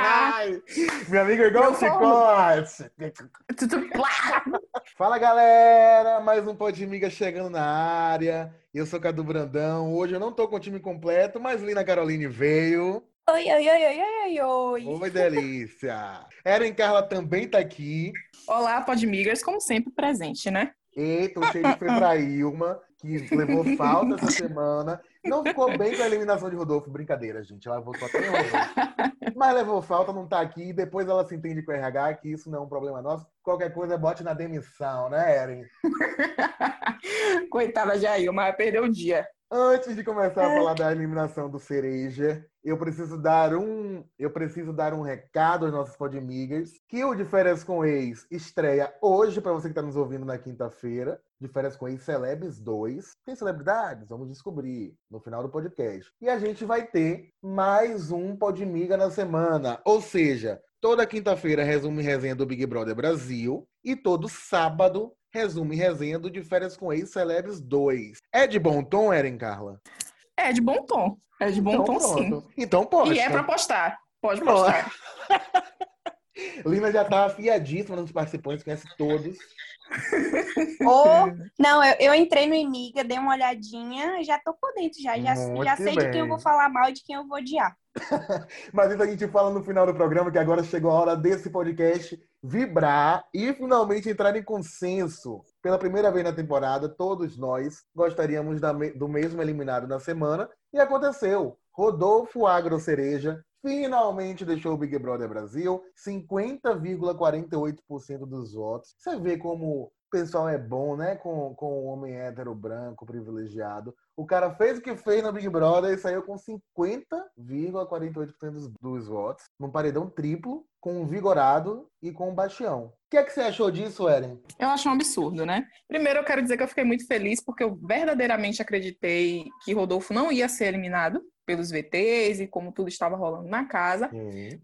Ai, amiga é igual Meu chicote. Fala galera, mais um Pode Miga chegando na área. Eu sou Cadu Brandão. Hoje eu não tô com o time completo, mas Lina Caroline veio. Oi, oi, oi, oi, oi, oi. Oi, delícia. Erin Carla também tá aqui. Olá, Podmigers, como sempre, presente, né? Eita, o xerife foi pra Ilma, que levou falta essa semana. Não ficou bem com a eliminação de Rodolfo. Brincadeira, gente. Ela voltou até hoje. Mas levou falta, não tá aqui. Depois ela se entende com o RH, que isso não é um problema nosso. Qualquer coisa, bote na demissão, né, Erin? Coitada de Ailma, vai perder o dia. Antes de começar a falar da eliminação do Cereja, eu preciso dar um, eu preciso dar um recado aos nossos podmigas, que o de Férias com Ex estreia hoje para você que está nos ouvindo na quinta-feira. De Férias com Ex Celebs 2. Tem celebridades? Vamos descobrir no final do podcast. E a gente vai ter mais um Podmiga na semana, ou seja, toda quinta-feira resume resenha do Big Brother Brasil e todo sábado resume resenha do De Férias com Ex Celebs 2. É de bom tom, Eren Carla? É de bom tom. É de bom então, tom, pronto. sim. Então pode. E é pra postar. Pode postar. Lina já tá afiadíssima nos participantes, conhece todos. Ô, não, eu, eu entrei no Imiga, dei uma olhadinha, já tô por dentro já. Já, Muito já sei de quem eu bem. vou falar mal e de quem eu vou odiar. Mas isso a gente fala no final do programa, que agora chegou a hora desse podcast vibrar e finalmente entrar em consenso. Pela primeira vez na temporada, todos nós gostaríamos do mesmo eliminado na semana. E aconteceu. Rodolfo Agro Cereja finalmente deixou o Big Brother Brasil. 50,48% dos votos. Você vê como o pessoal é bom, né? Com, com o homem hétero branco privilegiado. O cara fez o que fez no Big Brother e saiu com 50,48% dos, dos votos. Num paredão triplo, com um vigorado e com um bastião. O que é que você achou disso, Eren? Eu acho um absurdo, né? Primeiro, eu quero dizer que eu fiquei muito feliz porque eu verdadeiramente acreditei que Rodolfo não ia ser eliminado pelos VTs e como tudo estava rolando na casa.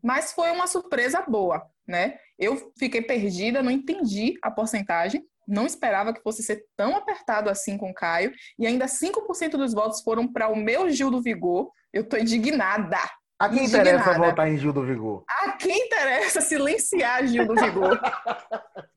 Mas foi uma surpresa boa, né? Eu fiquei perdida, não entendi a porcentagem. Não esperava que fosse ser tão apertado assim com o Caio. E ainda 5% dos votos foram para o meu Gil do Vigor. Eu tô indignada. A quem Indignada. interessa votar em Gil do Vigor? A quem interessa silenciar Gil do Vigor?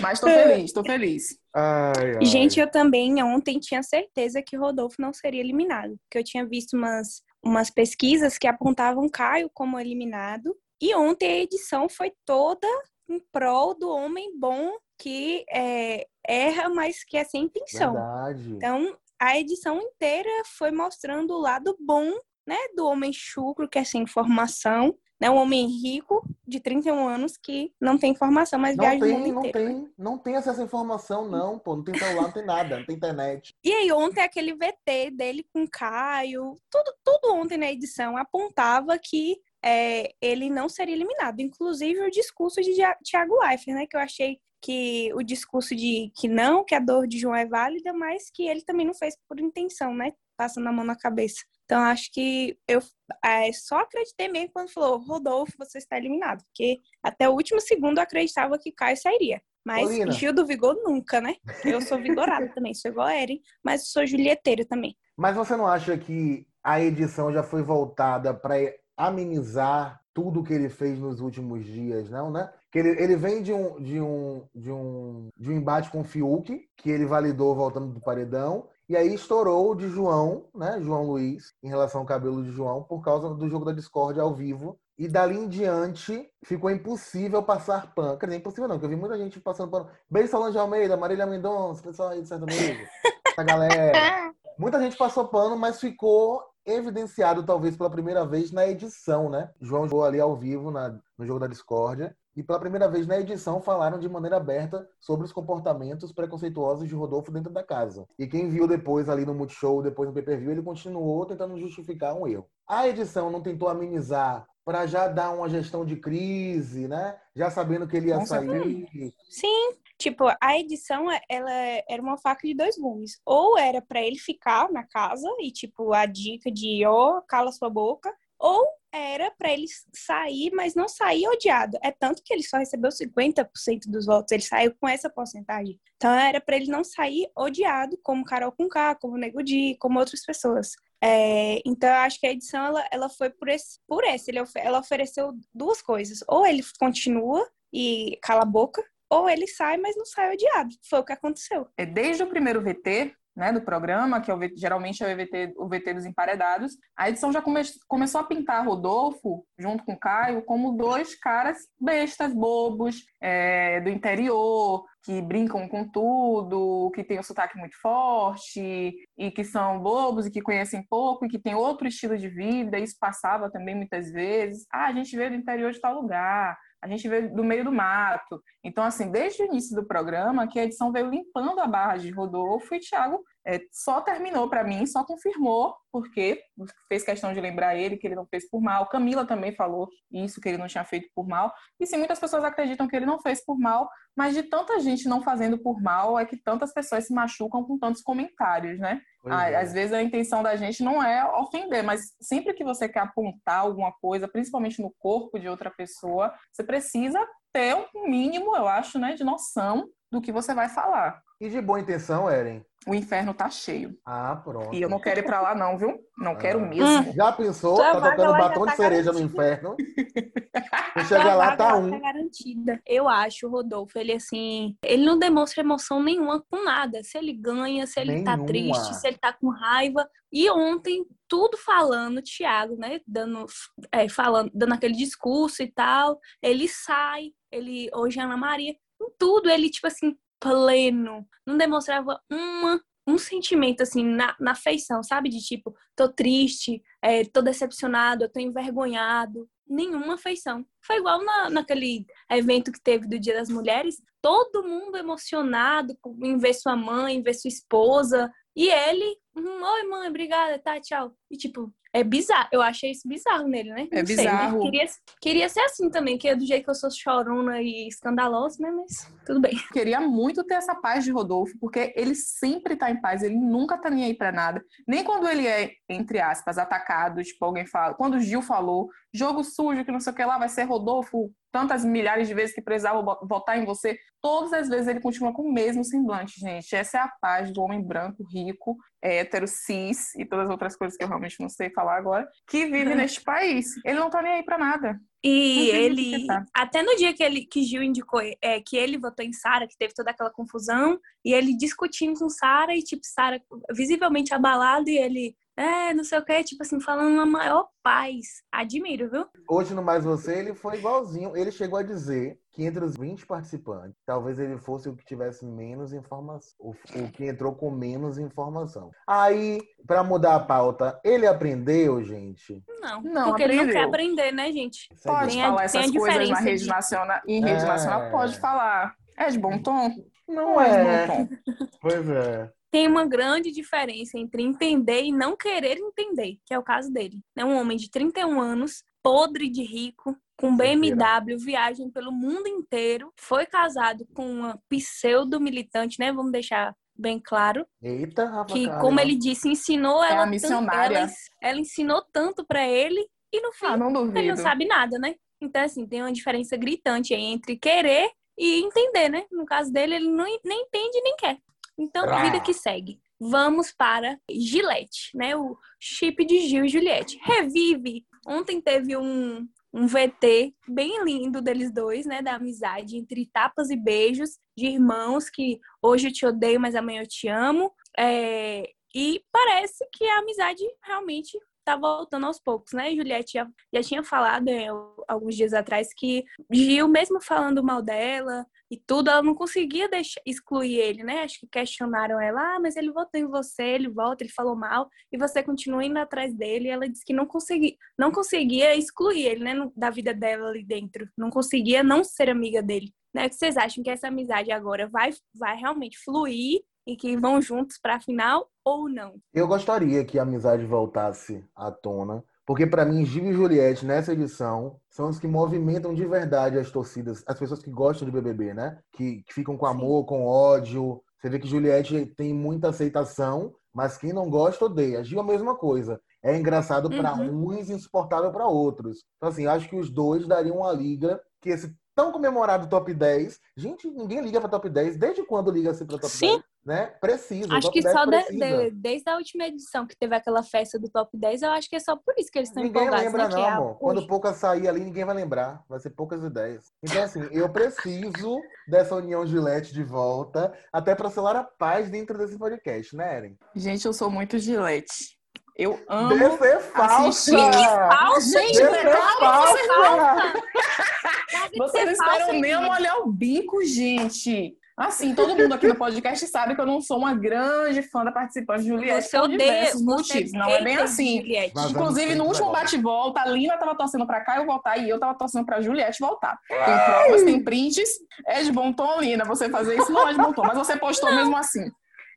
Mas tô feliz, tô feliz. Ai, ai. Gente, eu também ontem tinha certeza que Rodolfo não seria eliminado. Porque eu tinha visto umas, umas pesquisas que apontavam Caio como eliminado. E ontem a edição foi toda em prol do homem bom que é, erra, mas que é sem intenção. Verdade. Então, a edição inteira foi mostrando o lado bom, né, do homem chucro, que é sem formação, né, um homem rico de 31 anos que não tem formação, mas Não viaja o tem, mundo não inteiro. tem, não tem acesso à informação, não, pô. Não tem celular, não tem nada, não tem internet. E aí, ontem, aquele VT dele com o Caio, tudo, tudo ontem na edição apontava que é, ele não seria eliminado. Inclusive, o discurso de Thiago Leifert, né, que eu achei que o discurso de que não, que a dor de João é válida, mas que ele também não fez por intenção, né? Passando a mão na cabeça. Então, acho que eu é, só acreditei mesmo quando falou, Rodolfo, você está eliminado. Porque até o último segundo eu acreditava que Caio sairia. Mas Paulina. Gil do Vigor nunca, né? Eu sou vigorada também, sou igual a Eren, mas sou julieteira também. Mas você não acha que a edição já foi voltada para amenizar tudo que ele fez nos últimos dias, não, né? Que ele, ele vem de um, de, um, de, um, de um embate com o Fiuk, que ele validou voltando do paredão, e aí estourou o de João, né? João Luiz, em relação ao cabelo de João, por causa do jogo da Discord ao vivo. E dali em diante ficou impossível passar pano. Quer dizer, impossível não, porque eu vi muita gente passando pano. Beijo Solange Almeida, Marília Mendonça, pessoal aí do sertanejo. Essa galera. Muita gente passou pano, mas ficou evidenciado, talvez pela primeira vez, na edição, né? João jogou ali ao vivo na- no jogo da discórdia. E pela primeira vez na edição falaram de maneira aberta sobre os comportamentos preconceituosos de Rodolfo dentro da casa. E quem viu depois ali no Multishow, depois no pay-per-view, ele continuou tentando justificar um erro. A edição não tentou amenizar para já dar uma gestão de crise, né? Já sabendo que ele ia Com sair. Sim, tipo, a edição, ela era uma faca de dois gumes. Ou era pra ele ficar na casa e, tipo, a dica de, ó, cala sua boca. Ou era para ele sair, mas não sair odiado. É tanto que ele só recebeu 50% dos votos, ele saiu com essa porcentagem. Então era para ele não sair odiado, como Carol Conká, como Nego Di, como outras pessoas. É, então eu acho que a edição ela, ela foi por esse, por esse ele, ela ofereceu duas coisas. Ou ele continua e cala a boca, ou ele sai, mas não sai odiado. Foi o que aconteceu. É desde o primeiro VT, né, do programa, que é o, geralmente é o VT, o VT dos emparedados, a edição já come, começou a pintar Rodolfo, junto com Caio, como dois caras bestas, bobos, é, do interior, que brincam com tudo, que tem um sotaque muito forte, e que são bobos e que conhecem pouco, e que tem outro estilo de vida. Isso passava também muitas vezes. Ah, a gente veio do interior de tal lugar a gente veio do meio do mato. Então, assim, desde o início do programa, que a edição veio limpando a barra de Rodolfo e Thiago é, só terminou para mim, só confirmou, porque fez questão de lembrar ele que ele não fez por mal. Camila também falou isso, que ele não tinha feito por mal. E sim, muitas pessoas acreditam que ele não fez por mal, mas de tanta gente não fazendo por mal, é que tantas pessoas se machucam com tantos comentários, né? É. Às vezes a intenção da gente não é ofender, mas sempre que você quer apontar alguma coisa, principalmente no corpo de outra pessoa, você precisa ter um mínimo, eu acho, né, de noção do que você vai falar. E de boa intenção, Eren? O inferno tá cheio. Ah, pronto. E eu não quero ir pra lá, não, viu? Não ah. quero mesmo. Já pensou? Tua tá tocando batom tá de cereja garantida. no inferno. Você chega lá, tá um. Tá garantida. Eu acho, Rodolfo, ele assim. Ele não demonstra emoção nenhuma com nada. Se ele ganha, se ele tá nenhuma. tá triste, se ele tá com raiva. E ontem, tudo falando, Thiago, né? Dando, é, falando, dando aquele discurso e tal. Ele sai, ele. Hoje, Ana Maria em tudo ele, tipo assim, pleno. Não demonstrava uma, um sentimento, assim, na, na feição, sabe? De tipo, tô triste, é, tô decepcionado, tô envergonhado. Nenhuma feição. Foi igual na, naquele evento que teve do Dia das Mulheres. Todo mundo emocionado em ver sua mãe, em ver sua esposa. E ele, oi mãe, obrigada, tá, tchau. E tipo, é bizarro. Eu achei isso bizarro nele, né? É Não bizarro. Queria, queria ser assim também, que é do jeito que eu sou chorona e escandalosa, né? Mas tudo bem. Queria muito ter essa paz de Rodolfo, porque ele sempre tá em paz, ele nunca tá nem aí pra nada. Nem quando ele é, entre aspas, atacado, tipo, alguém fala. Quando o Gil falou, jogo sujo, que não sei o que lá, vai ser Rodolfo tantas milhares de vezes que precisava votar em você, todas as vezes ele continua com o mesmo semblante, gente. Essa é a paz do homem branco, rico, hétero, cis e todas as outras coisas que eu realmente não sei falar agora, que vive neste país. Ele não tá nem aí pra nada. E ele, até no dia que ele que Gil indicou é, que ele votou em Sara, que teve toda aquela confusão, e ele discutindo com Sara e tipo Sara visivelmente abalado e ele é, não sei o que, tipo assim, falando uma maior paz. Admiro, viu? Hoje no Mais Você ele foi igualzinho. Ele chegou a dizer que entre os 20 participantes, talvez ele fosse o que tivesse menos informação, o, o que entrou com menos informação. Aí, para mudar a pauta, ele aprendeu, gente? Não, não porque aprendeu. ele não quer aprender, né, gente? Pode tem falar a, essas coisas na rede de... nacional, em rede é... nacional, pode falar. É de bom tom? Não, não é. é de bom tom. Pois é tem uma grande diferença entre entender e não querer entender, que é o caso dele. É um homem de 31 anos, podre de rico, com BMW, viagem pelo mundo inteiro, foi casado com uma pseudo-militante, né? Vamos deixar bem claro. Eita, Rafa, que, como ele disse, ensinou é ela, missionária. Ela, ela, ensinou tanto para ele e no fim ah, não ele não sabe nada, né? Então, assim, tem uma diferença gritante entre querer e entender, né? No caso dele, ele não, nem entende nem quer. Então, ah. vida que segue. Vamos para Gillette, né? O chip de Gil e Juliette. Revive. Ontem teve um, um VT bem lindo deles dois, né? Da amizade entre tapas e beijos de irmãos que hoje eu te odeio, mas amanhã eu te amo. É, e parece que a amizade realmente tá voltando aos poucos, né? Juliette já, já tinha falado é, alguns dias atrás que Gil, mesmo falando mal dela, e tudo, ela não conseguia deixar, excluir ele, né? Acho que questionaram ela, ah, mas ele votou em você, ele volta, ele falou mal, e você continua indo atrás dele. Ela disse que não conseguia, não conseguia excluir ele, né, da vida dela ali dentro. Não conseguia não ser amiga dele. Né? O que vocês acham que essa amizade agora vai, vai realmente fluir e que vão juntos para a final ou não? Eu gostaria que a amizade voltasse à tona porque, para mim, Gil e Juliette, nessa edição, são os que movimentam de verdade as torcidas, as pessoas que gostam de BBB, né? Que, que ficam com amor, Sim. com ódio. Você vê que Juliette tem muita aceitação, mas quem não gosta, odeia. Gil é a mesma coisa. é engraçado para uhum. uns e insuportável para outros. Então, assim, acho que os dois dariam uma liga que esse tão comemorado top 10. Gente, ninguém liga para top 10. Desde quando liga-se para top Sim. 10? Né? Precisa. Acho que só de, de, desde a última edição que teve aquela festa do top 10, eu acho que é só por isso que eles estão empolgados. Ninguém lembra, né? não, é amor. Quando poucas sair ali, ninguém vai lembrar. Vai ser poucas ideias. Então, assim, eu preciso dessa união Gillette de volta, até para selar a paz dentro desse podcast, né, Eren? Gente, eu sou muito Gillette. Eu amo. Descer falsa! Falsa, gente! Descer falsa! Vocês não esperam nem olhar o bico, gente. Assim, todo mundo aqui no podcast sabe que eu não sou uma grande fã da participante Juliette você por odeia, diversos motivos. Não é bem assim. Inclusive, no último bate-volta, a Lina tava torcendo pra Caio voltar e eu tava torcendo pra Juliette voltar. Tem provas, tem prints. É de bom tom, Lina, você fazer isso não é de bom tom, mas você postou não. mesmo assim.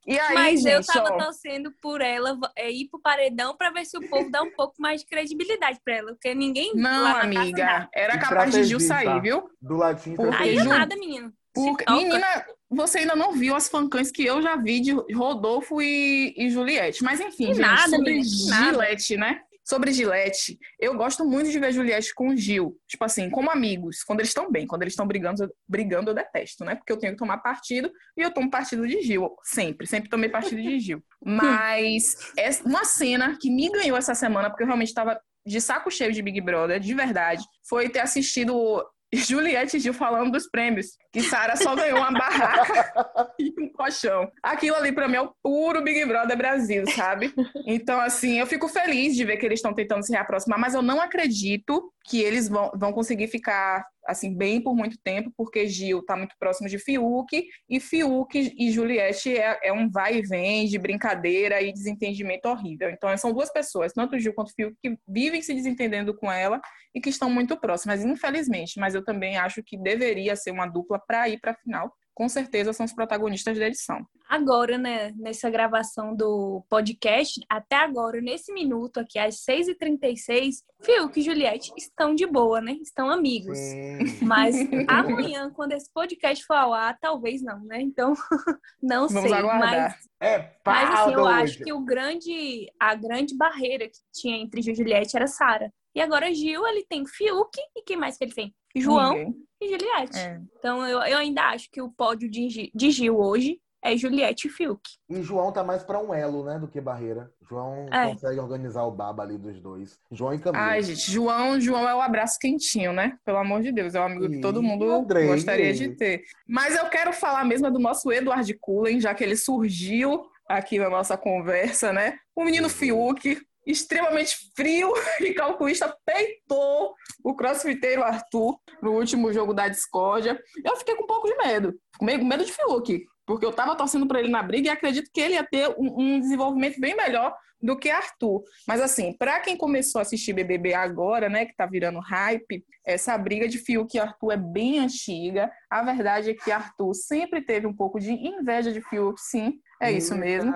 E aí, Mas gente, eu tava ó... torcendo por ela é, ir pro paredão para ver se o povo dá um pouco mais de credibilidade para ela, porque ninguém. Não, amiga, era capaz de Gil sair, viu? Do latim. Porque aí é nada, menino. Porque, menina, você ainda não viu as fancãs que eu já vi de Rodolfo e, e Juliette. Mas enfim, gente, nada, sobre menina, Gillette, né? Sobre Gillette, eu gosto muito de ver Juliette com Gil. Tipo assim, como amigos, quando eles estão bem. Quando eles estão brigando, brigando, eu detesto, né? Porque eu tenho que tomar partido e eu tomo partido de Gil. Sempre, sempre tomei partido de Gil. Mas é uma cena que me ganhou essa semana, porque eu realmente estava de saco cheio de Big Brother, de verdade, foi ter assistido Juliette Gil falando dos prêmios, que Sara só ganhou uma barraca e um colchão. Aquilo ali para mim é o puro Big Brother Brasil, sabe? Então, assim, eu fico feliz de ver que eles estão tentando se reaproximar, mas eu não acredito que eles vão, vão conseguir ficar assim bem por muito tempo, porque Gil está muito próximo de Fiuk e Fiuk e Juliette é, é, um vai e vem de brincadeira e desentendimento horrível. Então são duas pessoas, tanto Gil quanto Fiuk, que vivem se desentendendo com ela e que estão muito próximas, infelizmente. Mas eu também acho que deveria ser uma dupla para ir para a final, com certeza são os protagonistas da edição. Agora, né, nessa gravação do podcast, até agora, nesse minuto aqui, às 6h36, Fiuk e Juliette estão de boa, né? Estão amigos. Sim. Mas amanhã, quando esse podcast for ao ar, talvez não, né? Então, não Vamos sei. Aguardar. Mas, é, pá, mas assim, eu acho que o grande, a grande barreira que tinha entre Gil e Juliette era Sara. E agora Gil, ele tem Fiuk e quem mais que ele tem? João Ninguém. e Juliette. É. Então eu, eu ainda acho que o pódio de, de Gil hoje é Juliette e Fiuk. E João tá mais para um elo, né, do que barreira. João é. consegue organizar o baba ali dos dois. João e Camila. Ai, gente, João, João é o abraço quentinho, né? Pelo amor de Deus, é um amigo e que todo mundo Andrei. gostaria de ter. Mas eu quero falar mesmo do nosso Eduardo Cullen, já que ele surgiu aqui na nossa conversa, né? O menino uhum. Fiuk, extremamente frio e calculista, peitou o crossfiteiro Arthur no último jogo da discórdia. Eu fiquei com um pouco de medo, com medo de Fiuk, porque eu tava torcendo para ele na briga e acredito que ele ia ter um, um desenvolvimento bem melhor do que Arthur. Mas assim, para quem começou a assistir BBB agora, né, que tá virando hype, essa briga de Fiuk e Arthur é bem antiga. A verdade é que Arthur sempre teve um pouco de inveja de Fiuk, sim, é isso mesmo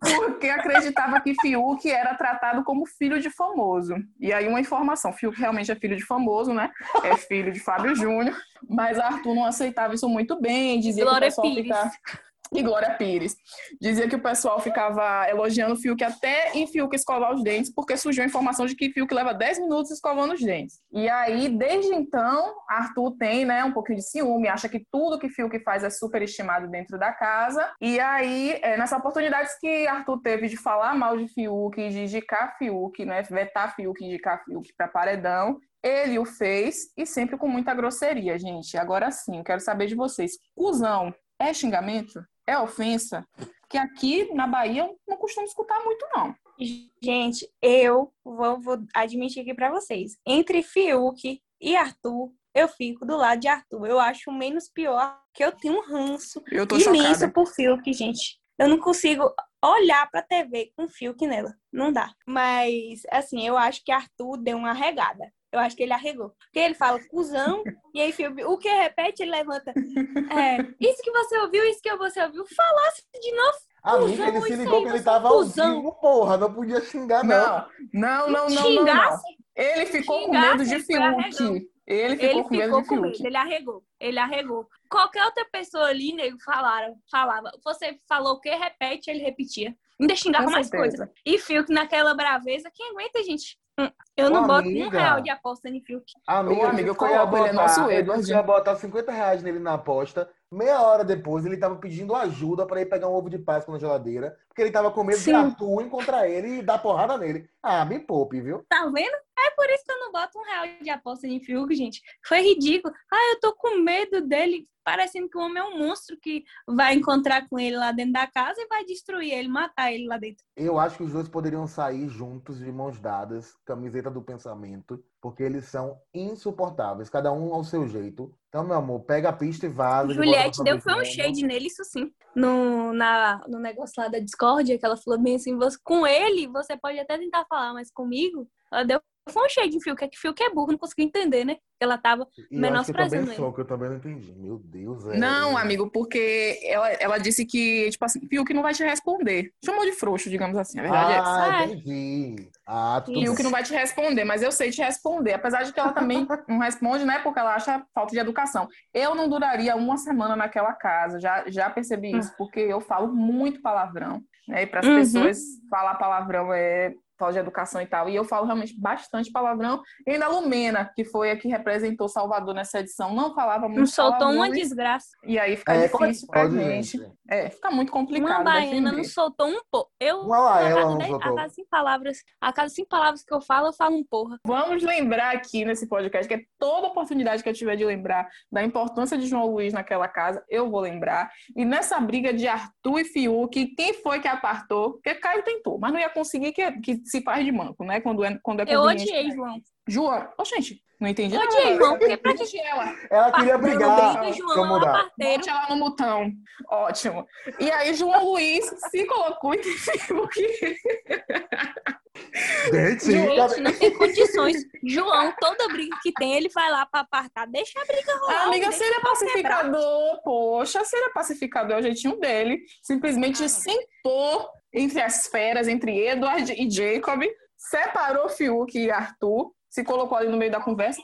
porque acreditava que Fiuk era tratado como filho de famoso. E aí uma informação, Fiuk realmente é filho de famoso, né? É filho de Fábio Júnior, mas Arthur não aceitava isso muito bem, dizia Glória que o pessoal ficava e Glória Pires. Dizia que o pessoal ficava elogiando o Fiuk até em Fiuk escovar os dentes, porque surgiu a informação de que Fiuk leva 10 minutos escovando os dentes. E aí, desde então, Arthur tem né, um pouquinho de ciúme, acha que tudo que Fiuk faz é superestimado dentro da casa. E aí, é, nessa oportunidade que Arthur teve de falar mal de Fiuk, de indicar Fiuk, né, vetar Fiuk, indicar Fiuk para paredão, ele o fez e sempre com muita grosseria, gente. Agora sim, eu quero saber de vocês. Cusão é xingamento? É ofensa, que aqui na Bahia eu não costumo escutar muito, não. Gente, eu vou, vou admitir aqui para vocês. Entre Fiuk e Arthur, eu fico do lado de Arthur. Eu acho menos pior que eu tenho um ranço eu tô imenso chocada. por Fiuk, gente. Eu não consigo olhar pra TV com Fiuk nela. Não dá. Mas, assim, eu acho que Arthur deu uma regada. Eu acho que ele arregou. Porque ele fala cuzão, e aí o que repete, ele levanta. É, isso que você ouviu, isso que você ouviu, falasse de novo. Amiga, ele se ligou que ele tava ao vivo, porra, não podia xingar, não. Não, não, não, não, não, não. Ele ficou com medo de Fiuk. Ele ficou ele com ficou medo de com medo, ele arregou, ele arregou. Qualquer outra pessoa ali, nego, falaram, falava. Você falou o quê? Repete, ele repetia. Ainda xingava Com mais coisa. E Fiuk naquela braveza, quem aguenta, gente? Eu não Ô, boto um amiga. real de aposta em Fiuk. Amiga, Ô, amiga, eu ia é botar- nosso Edward. que ia botar 50 reais nele na aposta. Meia hora depois, ele tava pedindo ajuda pra ir pegar um ovo de Páscoa na geladeira, porque ele tava com medo de Sim. Arthur encontrar ele e dar porrada nele. Ah, me poupe, viu? Tá vendo? É por isso que eu não boto um real de aposta em Fiuk, gente. Foi ridículo. Ah, eu tô com medo dele, parecendo que o homem é um monstro que vai encontrar com ele lá dentro da casa e vai destruir ele, matar ele lá dentro. Eu acho que os dois poderiam sair juntos, de mãos dadas, camiseta do pensamento, porque eles são insuportáveis, cada um ao seu jeito. Então, meu amor, pega a pista e vaza. Juliette deu foi um shade nele, isso sim. No, na, no negócio lá da Discord, que ela falou bem assim, você, com ele você pode até tentar falar, mas comigo, ela deu foi um shade em Fiuk, é que Fiuk é burro, não consegui entender, né? Ela tava E eu acho que eu menosprezando ele. que eu também não entendi. Meu Deus, é. Não, amigo, porque ela, ela disse que, tipo assim, Fiuk não vai te responder. Chamou de frouxo, digamos assim. A verdade é essa. Ah, É. entendi. Ah, tudo. Fiuk não vai te responder, mas eu sei te responder. Apesar de que ela também não responde, né? Porque ela acha falta de educação. Eu não duraria uma semana naquela casa, já, já percebi isso, porque eu falo muito palavrão, né? E para as Uhum. pessoas falar palavrão é falta de educação e tal. E eu falo realmente bastante palavrão. E ainda a Lumena, que foi a que representou Salvador nessa edição, não falava muito Não soltou uma desgraça. E aí fica É, é difícil pra gente. gente? É, fica muito complicado. Uma baiana não soltou um pouco. Eu, Uma não dez- soltou. a cada cinco palavras, a cada cinco palavras que eu falo, eu falo um porra. Vamos lembrar aqui nesse podcast, que é toda oportunidade que eu tiver de lembrar da importância de João Luiz naquela casa, eu vou lembrar. E nessa briga de Arthur e Fiuk, quem foi que apartou? Porque Caio tentou, mas não ia conseguir que, que se faz de manco, né? Quando é, quando é Eu odiei, João. João, ô gente, não entendi Eu nada. odiei, João, porque pra que ela. Ela queria Não brigar. briga, João, Vamos mudar. parteiro. Bote ela no mutão. Ótimo. E aí, João Luiz se colocou entre Fiuk. Gente, Gente, não tem condições. João, toda briga que tem, ele vai lá pra apartar. Deixa a briga rolar. Amiga, deixa se ele é pau quebrar. pacificador, poxa, se ele é pacificador, é o jeitinho dele. Simplesmente Ah. sentou entre as feras, entre Edward e Jacob, separou Fiuk e Arthur, se colocou ali no meio da conversa.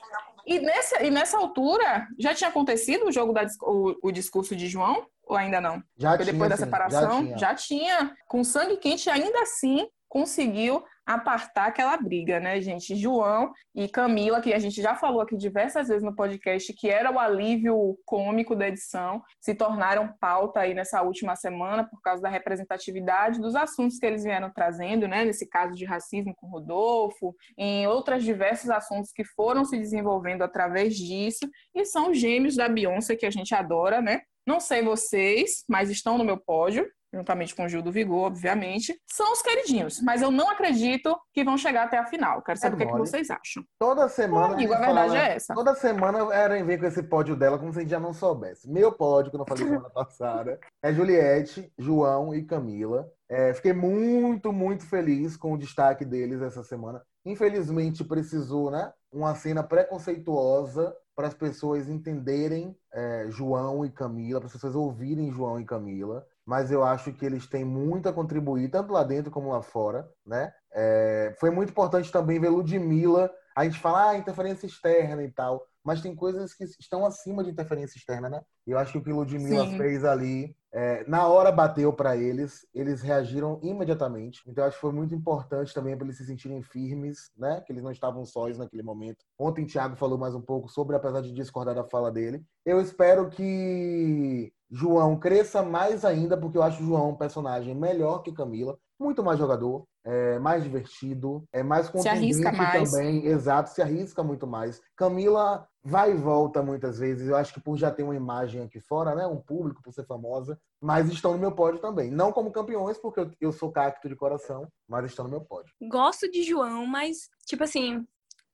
E nessa, e nessa altura, já tinha acontecido o jogo da o, o discurso de João? Ou ainda não? já Foi tinha, depois da separação? Já tinha. tinha. Com sangue quente, ainda assim conseguiu apartar aquela briga, né, gente? João e Camila, que a gente já falou aqui diversas vezes no podcast, que era o alívio cômico da edição, se tornaram pauta aí nessa última semana por causa da representatividade dos assuntos que eles vieram trazendo, né? Nesse caso de racismo com Rodolfo, em outros diversos assuntos que foram se desenvolvendo através disso, e são os gêmeos da Beyoncé que a gente adora, né? Não sei vocês, mas estão no meu pódio, juntamente com o Gil do Vigor, obviamente. São os queridinhos, mas eu não acredito que vão chegar até a final. Quero saber É o que, é que vocês acham. Toda semana. Amigo, a verdade fala- é essa. Toda semana era em ver com esse pódio dela, como se a gente já não soubesse. Meu pódio, que eu não falei semana passada, é Juliette, João e Camila. É, fiquei muito, muito feliz com o destaque deles essa semana. Infelizmente, precisou, né? Uma cena preconceituosa para as pessoas entenderem é, João e Camila, para as pessoas ouvirem João e Camila. Mas eu acho que eles têm muito a contribuir, tanto lá dentro como lá fora, né? É, foi muito importante também ver Ludmilla. A gente fala, ah, interferência externa e tal. Mas tem coisas que estão acima de interferência externa, né? E eu acho que o que Ludmilla Sim. fez ali, é, na hora bateu para eles, eles reagiram imediatamente. Então eu acho que foi muito importante também para eles se sentirem firmes, né? Que eles não estavam sós naquele momento. Ontem o Thiago falou mais um pouco sobre, apesar de discordar da fala dele. Eu espero que João cresça mais ainda, porque eu acho o João um personagem melhor que Camila, muito mais jogador, é mais divertido, é mais Se arrisca contundente mais. também, exato, se arrisca muito mais. Camila vai e volta muitas vezes, eu acho que por já ter uma imagem aqui fora, né, um público, por ser famosa, mas estão no meu pódio também. Não como campeões, porque eu, eu sou cacto de coração, mas estão no meu pódio. Gosto de João, mas, tipo assim,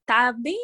tá bem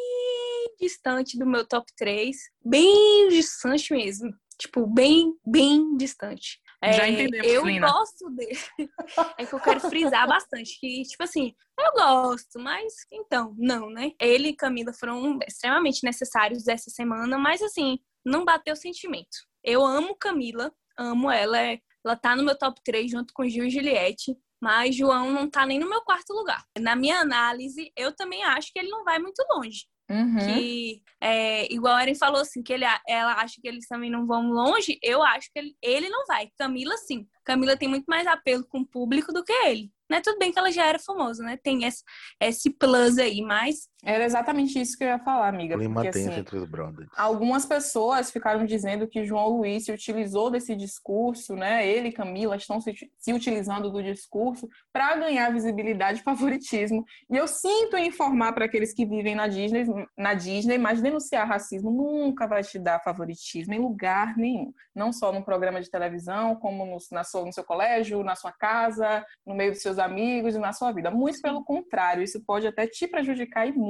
distante do meu top 3. Bem distante mesmo. Tipo, bem, bem distante. Já É, entendemos, Eu Lina. gosto dele. É que eu quero frisar bastante. Que, tipo assim, eu gosto, mas então, não, né? Ele e Camila foram extremamente necessários essa semana, mas assim, não bateu sentimento. Eu amo Camila, amo ela. Ela tá no meu top 3 junto com Gil e Juliette. Mas João não tá nem no meu quarto lugar. Na minha análise, eu também acho que ele não vai muito longe. Uhum. Que, é, igual a Eren falou assim, que ele, ela acha que eles também não vão longe, eu acho que ele, ele não vai. Camila, sim. Camila tem muito mais apelo com o público do que ele. Né? Tudo bem que ela já era famosa, né? Tem esse, esse plus aí, mas. Era exatamente isso que eu ia falar, amiga. Clima porque, assim, entre os brothers. Algumas pessoas ficaram dizendo que João Luiz se utilizou desse discurso, né? Ele e Camila estão se, se utilizando do discurso para ganhar visibilidade e favoritismo. E eu sinto informar para aqueles que vivem na Disney, na Disney, mas denunciar racismo nunca vai te dar favoritismo em lugar nenhum. Não só no programa de televisão, como no, na sua, no seu colégio, na sua casa, no meio dos seus amigos e na sua vida. Muito pelo contrário, isso pode até te prejudicar e muito,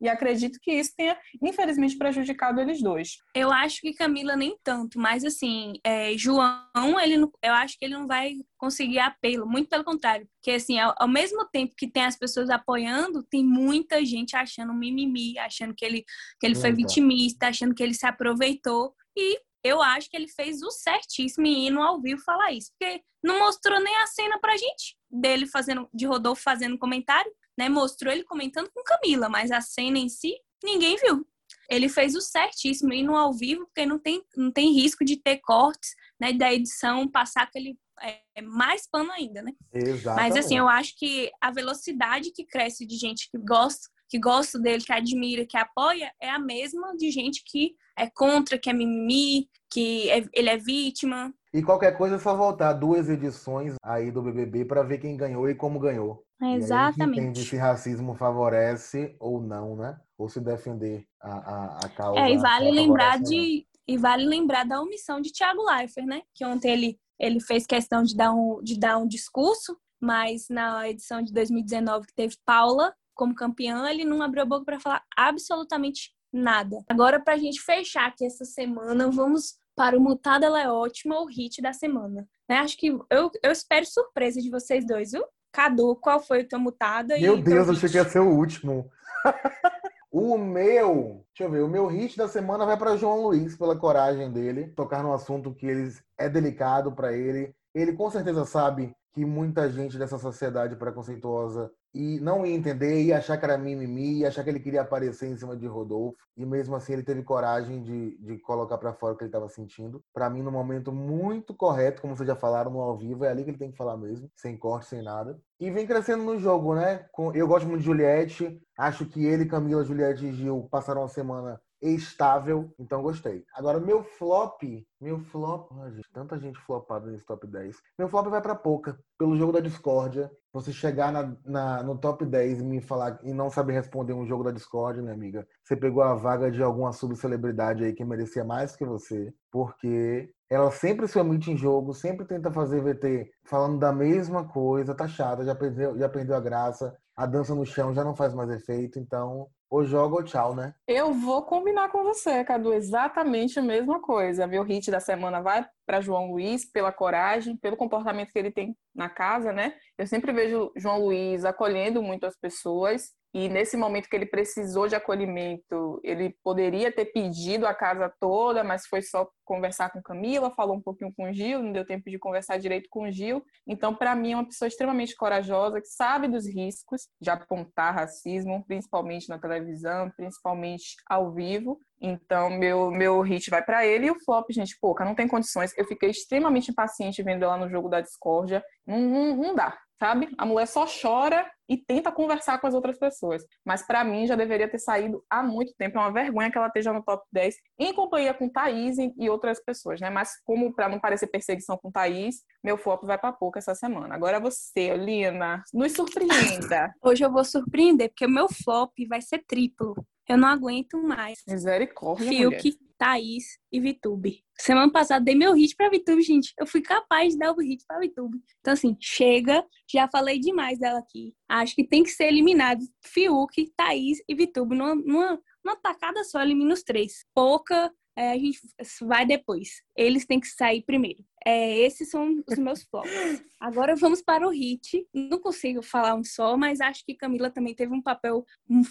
e acredito que isso tenha, infelizmente, prejudicado eles dois. Eu acho que Camila nem tanto, mas assim, é, João, ele, eu acho que ele não vai conseguir apelo, muito pelo contrário, porque assim, ao, ao, mesmo tempo que tem as pessoas apoiando, tem muita gente achando mimimi, achando que ele, que ele foi vitimista, achando que ele se aproveitou, e eu acho que ele fez o certíssimo em ir no ao vivo falar isso, porque não mostrou nem a cena pra gente dele fazendo, de Rodolfo fazendo comentário, né? Mostrou ele comentando com Camila, mas a cena em si, ninguém viu. Ele fez o certíssimo ir no ao vivo, porque não tem, não tem risco de ter cortes, né? Da edição passar aquele é, mais pano ainda, né? Exatamente. Mas assim, eu acho que a velocidade que cresce de gente que gosta, que gosta dele, que admira, que apoia, é a mesma de gente que é contra, que é mimimi, que é, ele é vítima. E qualquer coisa é só voltar duas edições aí do BBB para ver quem ganhou e como ganhou. Exatamente. entende se racismo favorece ou não, né? Ou se defender a, a, a causa. É, e vale lembrar de e vale lembrar da omissão de Thiago Leifert, né? Que ontem ele, ele fez questão de dar, um, de dar um discurso, mas na edição de 2019 que teve Paula como campeã, ele não abriu a boca para falar absolutamente nada. Agora, para a gente fechar aqui essa semana, vamos para o Mutada Ela é Ótima, o hit da semana. Né? Acho que eu, eu espero surpresa de vocês dois, viu? Cadu, qual foi o teu mutada? Meu Deus, eu achei que ia ser o último. o meu, deixa eu ver, o meu hit da semana vai para João Luiz, pela coragem dele, tocar num assunto que ele, é delicado para ele. Ele com certeza sabe que muita gente dessa sociedade preconceituosa e não ia entender, ia achar que era mimimi, ia achar que ele queria aparecer em cima de Rodolfo, e mesmo assim ele teve coragem de, de colocar para fora o que ele estava sentindo. Para mim, no momento muito correto, como vocês já falaram no ao vivo, é ali que ele tem que falar mesmo, sem corte, sem nada. E vem crescendo no jogo, né? Eu gosto muito de Juliette, acho que ele, Camila, Juliette e Gil passaram uma semana estável, então gostei. Agora, meu flop, meu flop, gente, tanta gente flopada nesse top 10. Meu flop vai para pouca, pelo jogo da discórdia. Você chegar na, na, no top 10 e me falar e não saber responder um jogo da discórdia, minha amiga, você pegou a vaga de alguma subcelebridade aí que merecia mais que você, porque ela sempre se omite em jogo, sempre tenta fazer VT falando da mesma coisa, tá chata, já perdeu, já perdeu a graça, a dança no chão já não faz mais efeito, então ou joga ou tchau, né? Eu vou combinar com você, Cadu, exatamente a mesma coisa. Meu hit da semana vai para João Luiz pela coragem, pelo comportamento que ele tem na casa, né? Eu sempre vejo João Luiz acolhendo muito as pessoas e nesse momento que ele precisou de acolhimento, ele poderia ter pedido a casa toda, mas foi só conversar com Camila, falou um pouquinho com Gil, não deu tempo de conversar direito com Gil. Então, para mim, é uma pessoa extremamente corajosa, que sabe dos riscos de apontar racismo, principalmente na televisão, principalmente ao vivo. Então, meu, meu hit vai para ele e o flop, gente, pouca, não tem condições. Eu fiquei extremamente impaciente vendo ela no jogo da discórdia. Não, não, não dá, sabe? A mulher só chora e tenta conversar com as outras pessoas. Mas para mim já deveria ter saído há muito tempo. É uma vergonha que ela esteja no top 10 em companhia com Thaís e outras pessoas, né? Mas como para não parecer perseguição com Thaís, meu foco vai para pouco essa semana. Agora você, Lina, nos surpreenda. Hoje eu vou surpreender porque o meu flop vai ser triplo. Eu não aguento mais. Misericórdia, Fiuk, mulher. Thaís e Vitube. Semana passada dei meu hit pra Vitube, gente. Eu fui capaz de dar o hit pra Vitube. Então, assim, chega. Já falei demais dela aqui. Acho que tem que ser eliminado Fiuk, Thaís e Vitube. Numa, numa, numa tacada só, elimina os três. Pouca é, a gente vai depois. Eles têm que sair primeiro. É, esses são os meus flops. Agora vamos para o hit. Não consigo falar um só, mas acho que Camila também teve um papel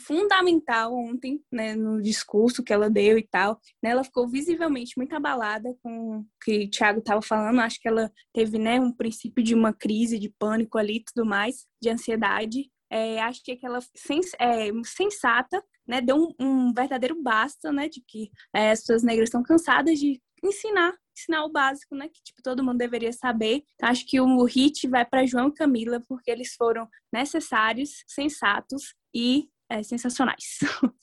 fundamental ontem, né, no discurso que ela deu e tal. Né, ela ficou visivelmente muito abalada com o que o Thiago estava falando. Acho que ela teve, né, um princípio de uma crise de pânico ali e tudo mais, de ansiedade. É, acho que ela sens é, sensata né, deu um, um verdadeiro basta, né, de que é, as pessoas negras estão cansadas de ensinar, ensinar o básico, né, que tipo todo mundo deveria saber. Então, acho que o hit vai para João e Camila porque eles foram necessários, sensatos e é, sensacionais.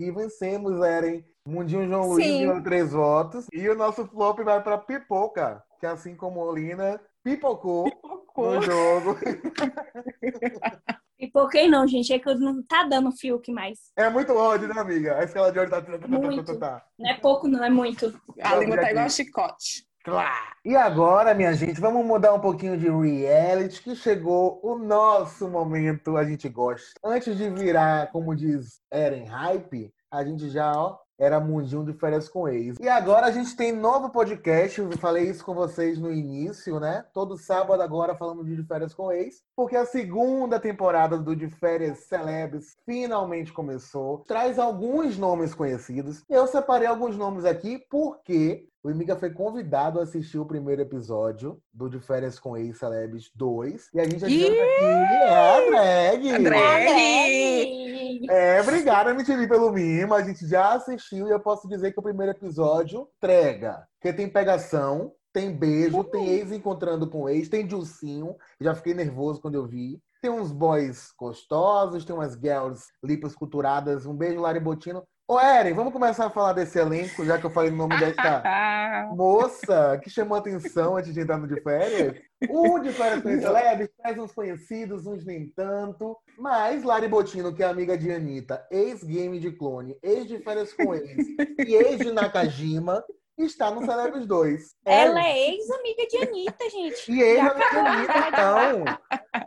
E vencemos, Eren. Mundinho João Luiz ganhou três votos. E o nosso flop vai para Pipoca, que assim como Olina, pipocou, pipocou. no jogo. Pipoquei não, gente. É que não tá dando Fiuk mais. É muito ódio, né, amiga? A escala de ódio tá... Muito. Não é pouco, não. É muito. A língua tá igual chicote. Claro. E agora, minha gente, vamos mudar um pouquinho de reality, que chegou o nosso momento, a gente gosta. Antes de virar, como diz Eren, hype, a gente já, ó, era mundinho de férias com ex. E agora a gente tem novo podcast, eu falei isso com vocês no início, né? Todo sábado agora falamos de férias com ex, porque a segunda temporada do De Férias Celebres finalmente começou. Traz alguns nomes conhecidos. Eu separei alguns nomes aqui porque o Imiga foi convidado a assistir o primeiro episódio do De Férias com Ex Celebs 2. E a gente adianta aqui. É a drag! drag! É, obrigada, MTV, pelo mimo. A gente já assistiu e eu posso dizer que o primeiro episódio entrega. Porque tem pegação, tem beijo, uhum. tem ex encontrando com ex, tem Dilcinho. Já fiquei nervoso quando eu vi. Tem uns boys gostosos, tem umas girls lipas culturadas. Um beijo, Lari Botino. Ô, Eren, vamos começar a falar desse elenco, já que eu falei o nome dessa moça que chamou atenção antes de entrar no de férias. O de férias com Celebres traz uns conhecidos, uns nem tanto. Mas Lari Botino, que é amiga de Anitta, ex-game de clone, ex de férias com ex e ex de Nakajima, está no Celebres 2. Ela é, é ex-amiga de Anitta, gente. E ex-amiga de Anitta, então.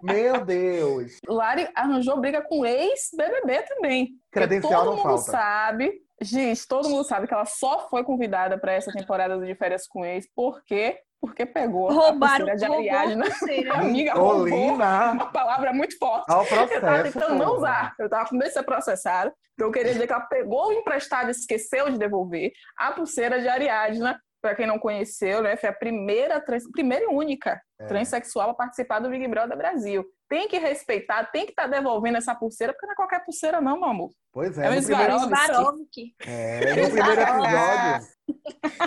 Meu Deus. Lari arranjou briga com ex-BBB também. Credencial todo não mundo falta. sabe. Gente, todo mundo sabe que ela só foi convidada para essa temporada de férias com ex porque porque pegou Roubaram, a de Ariadna. Amiga, Olina. Uma palavra muito forte. Ao processo, eu tava tentando não usar. Eu tava com medo de ser processada. Então eu queria dizer que ela pegou o emprestado e esqueceu de devolver a pulseira de Ariadna. Para quem não conheceu, né, foi a primeira, trans, primeira e única é. transexual a participar do Big Brother Brasil. Tem que respeitar, tem que estar tá devolvendo essa pulseira, porque não é qualquer pulseira, não, meu amor. Pois é. É o Swarovski. É, no primeiro episódio.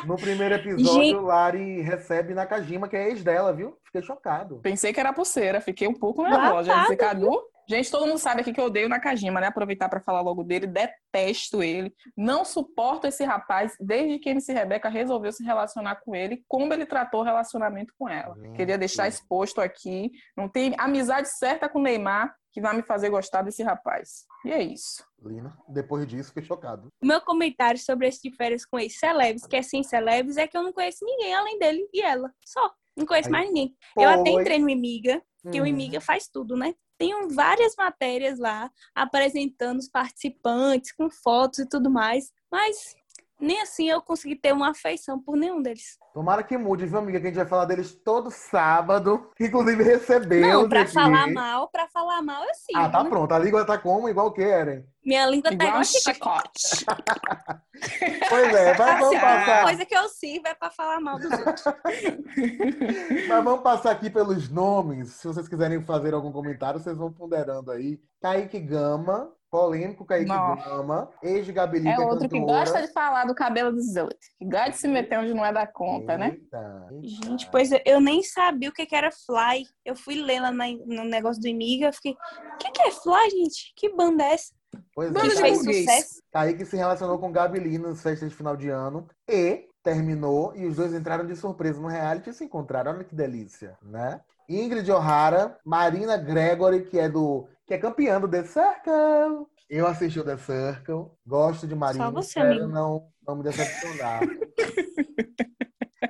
No primeiro episódio, Gente... Lari recebe Nakajima, que é ex dela, viu? Fiquei chocado. Pensei que era pulseira, fiquei um pouco nervosa. Já disse, Cadu, Gente, todo mundo sabe aqui que eu odeio Nakajima, né? Aproveitar para falar logo dele, detesto ele. Não suporto esse rapaz desde que MC Rebeca resolveu se relacionar com ele, como ele tratou o relacionamento com ela. Hum, Queria deixar sim. exposto aqui. Não tem amizade certa com o Neymar que vai me fazer gostar desse rapaz. E é isso. Lina, depois disso, fiquei chocado. Meu comentário sobre esse de férias com ex-celebs, que é sim celebs, é que eu não conheço ninguém além dele e ela. Só. Não conheço Aí, mais ninguém. Foi. Eu até entrei no Imiga, que hum. o Imiga faz tudo, né? Tem várias matérias lá apresentando os participantes com fotos e tudo mais, mas nem assim eu consegui ter uma afeição por nenhum deles. Tomara que mude, viu, amiga? Que a gente vai falar deles todo sábado. Inclusive recebeu. Não, pra aqui. falar mal, pra falar mal eu sim. Ah, tá né? pronto. A língua tá como? Igual querem. Minha língua igual tá igual chicote. pois é, mas vamos passar. coisa que eu sirvo é pra falar mal dos outros. mas vamos passar aqui pelos nomes. Se vocês quiserem fazer algum comentário, vocês vão ponderando aí. Kaique Gama, Polêmico Kaique Nossa. Gama, ex de Gabelica É outro cantora. que gosta de falar do cabelo dos outros. Que gosta de se meter onde não é da conta, né? eita, né? Eita. Gente, pois eu nem sabia o que era Fly. Eu fui ler lá no negócio do Imiga, fiquei, o que, é Fly, gente? Que banda é essa? Pois Banda é, de fez sucesso. Kaique se relacionou com Gabeli nas festas de final de ano e terminou e os dois entraram de surpresa no reality e se encontraram. Olha que delícia, né? Ingrid O'Hara, Marina Gregory, que é do que é campeã do The Circle. Eu assisti o The Circle, gosto de Marina, Só você, espero amigo. não, não me decepcionar.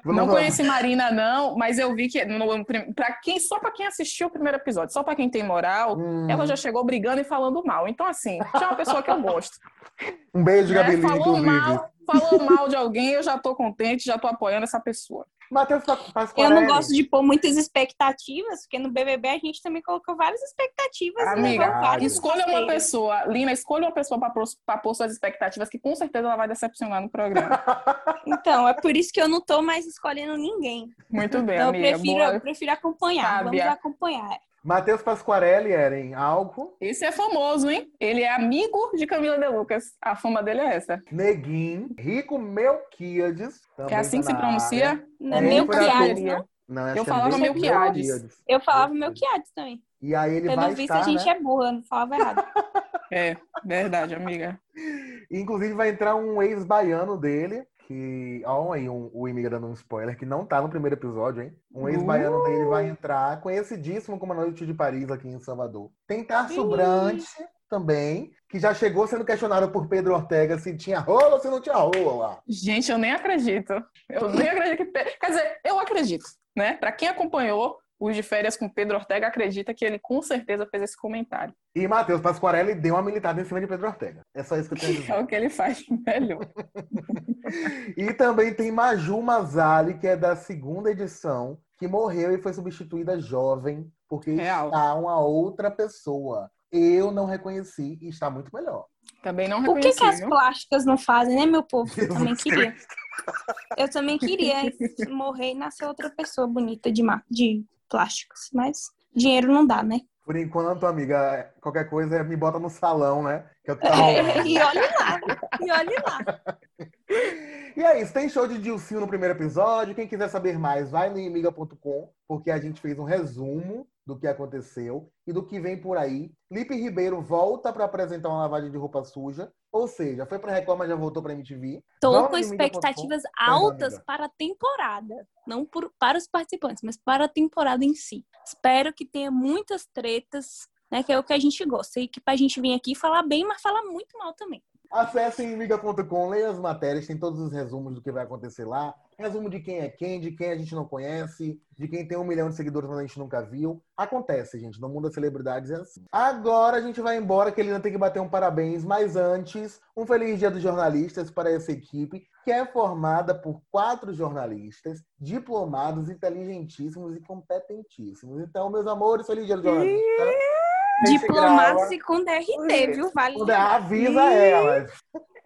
Não conheci Marina, não, mas eu vi que no, pra quem, só para quem assistiu o primeiro episódio, só para quem tem moral, Hum. ela já chegou brigando e falando mal. Então, assim, já é uma pessoa que eu gosto. Um beijo, né? Gabeli, Falou inclusive. mal, falou mal de alguém, eu já tô contente, já tô apoiando essa pessoa. Matheus tá- faz Eu não gosto de pôr muitas expectativas, porque no BBB a gente também colocou várias expectativas. né? Amiga, escolha uma pessoa, Lina, escolha uma pessoa para pôr, suas expectativas, que com certeza ela vai decepcionar no programa. Então, é por isso que eu não tô mais escolhendo ninguém. Muito bem, Então, eu amiga. prefiro, boa. eu prefiro acompanhar. Sábia. Vamos acompanhar. Matheus Pasquarelli, Eren, algo? Esse é famoso, hein? Ele é amigo de Camila De Lucas. A fama dele é essa. Neguin, Rico Melquiades. É assim que se pronuncia? Não é Melquiades, não? Não, eu falava é Melquiades. Eu falava Melquiades também. E aí ele Pelo vai visto, estar, a gente né? é burra, não falava errado. É, verdade, amiga. Inclusive vai entrar um ex-baiano dele, que. Ó, aí um, o Imiga dando um spoiler, que não tá no primeiro episódio, hein? Um ex-baiano Uh! dele vai entrar, conhecidíssimo como a Noite de Paris aqui em Salvador. Tem Tarso Brant também, que já chegou sendo questionado por Pedro Ortega se tinha rola ou se não tinha rola. Gente, eu nem acredito. Eu nem acredito que. Quer dizer, eu acredito, né? Pra quem acompanhou os de férias com Pedro Ortega, acredita que ele com certeza fez esse comentário. E Matheus Pasquarelli deu uma militada em cima de Pedro Ortega. É só isso que eu tenho a dizer. É o que ele faz melhor. E também tem Maju Mazali, que é da segunda edição, que morreu e foi substituída jovem, porque Real. está uma outra pessoa. Eu não reconheci e está muito melhor. Também não O que, reconheci, que as plásticas não fazem, né, meu povo? Eu também queria. Eu também queria morrer e nascer outra pessoa bonita de, de plásticos, mas dinheiro não dá, né? Por enquanto, amiga, qualquer coisa me bota no salão, né? Que eu tô... É, e olhe lá, e olhe lá. E é isso, tem show de Dilcinho no primeiro episódio. Quem quiser saber mais, vai no imiga.com, porque a gente fez um resumo do que aconteceu e do que vem por aí. Lipe Ribeiro volta para apresentar uma lavagem de roupa suja, ou seja, foi para Reclama, já voltou para MTV. Tô com expectativas não, altas para a temporada. Não por, para os participantes, mas para a temporada em si. Espero que tenha muitas tretas, né? Que é o que a gente gosta. E que pra gente vir aqui falar bem, mas falar muito mal também. Acessem miga.com, leiam as matérias, tem todos os resumos do que vai acontecer lá. Resumo de quem é quem, de quem a gente não conhece, de quem tem um milhão de seguidores, mas a gente nunca viu. Acontece, gente. No mundo das celebridades é assim. Agora a gente vai embora, que ele ainda tem que bater um parabéns, mas antes, um feliz dia dos jornalistas para essa equipe, que é formada por quatro jornalistas, diplomados, inteligentíssimos e competentíssimos. Então, meus amores, feliz dia dos jornalistas. E com DRT, viu? Vale. avisa elas.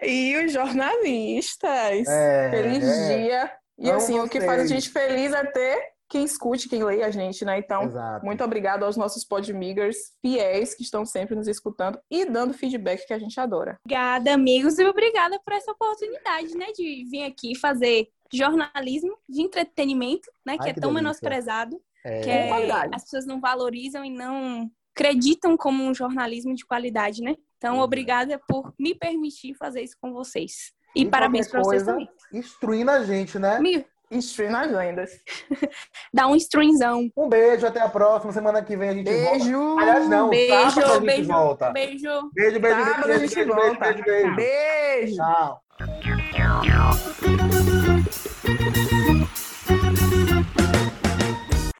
E os jornalistas. É, Feliz é. dia. E Amo assim, o que faz a gente feliz é ter quem escute, quem lê a gente, né? Então, Exato. muito obrigado aos nossos podmigers fiéis que estão sempre nos escutando e dando feedback que a gente adora. Obrigada, amigos, e obrigada por essa oportunidade, né? De vir aqui fazer jornalismo de entretenimento, né? Que Ai, é que tão delícia. menosprezado. É. que é- qualidade. as pessoas não valorizam e não acreditam como um jornalismo de qualidade, né? Então, é. obrigada por me permitir fazer isso com vocês. E, E parabéns qualquer para vocês também. Instruindo a gente, né? Me Stream nas lendas. dá um streamzão. Um beijo, até a próxima. Semana que vem a gente volta. Beijo! Aliás, não, Beijo, sábado a gente beijo, volta. beijo. Beijo, beijo, Sábado beijo, beijo, beijo, volta. beijo, beijo, beijo. Beijo! Tchau.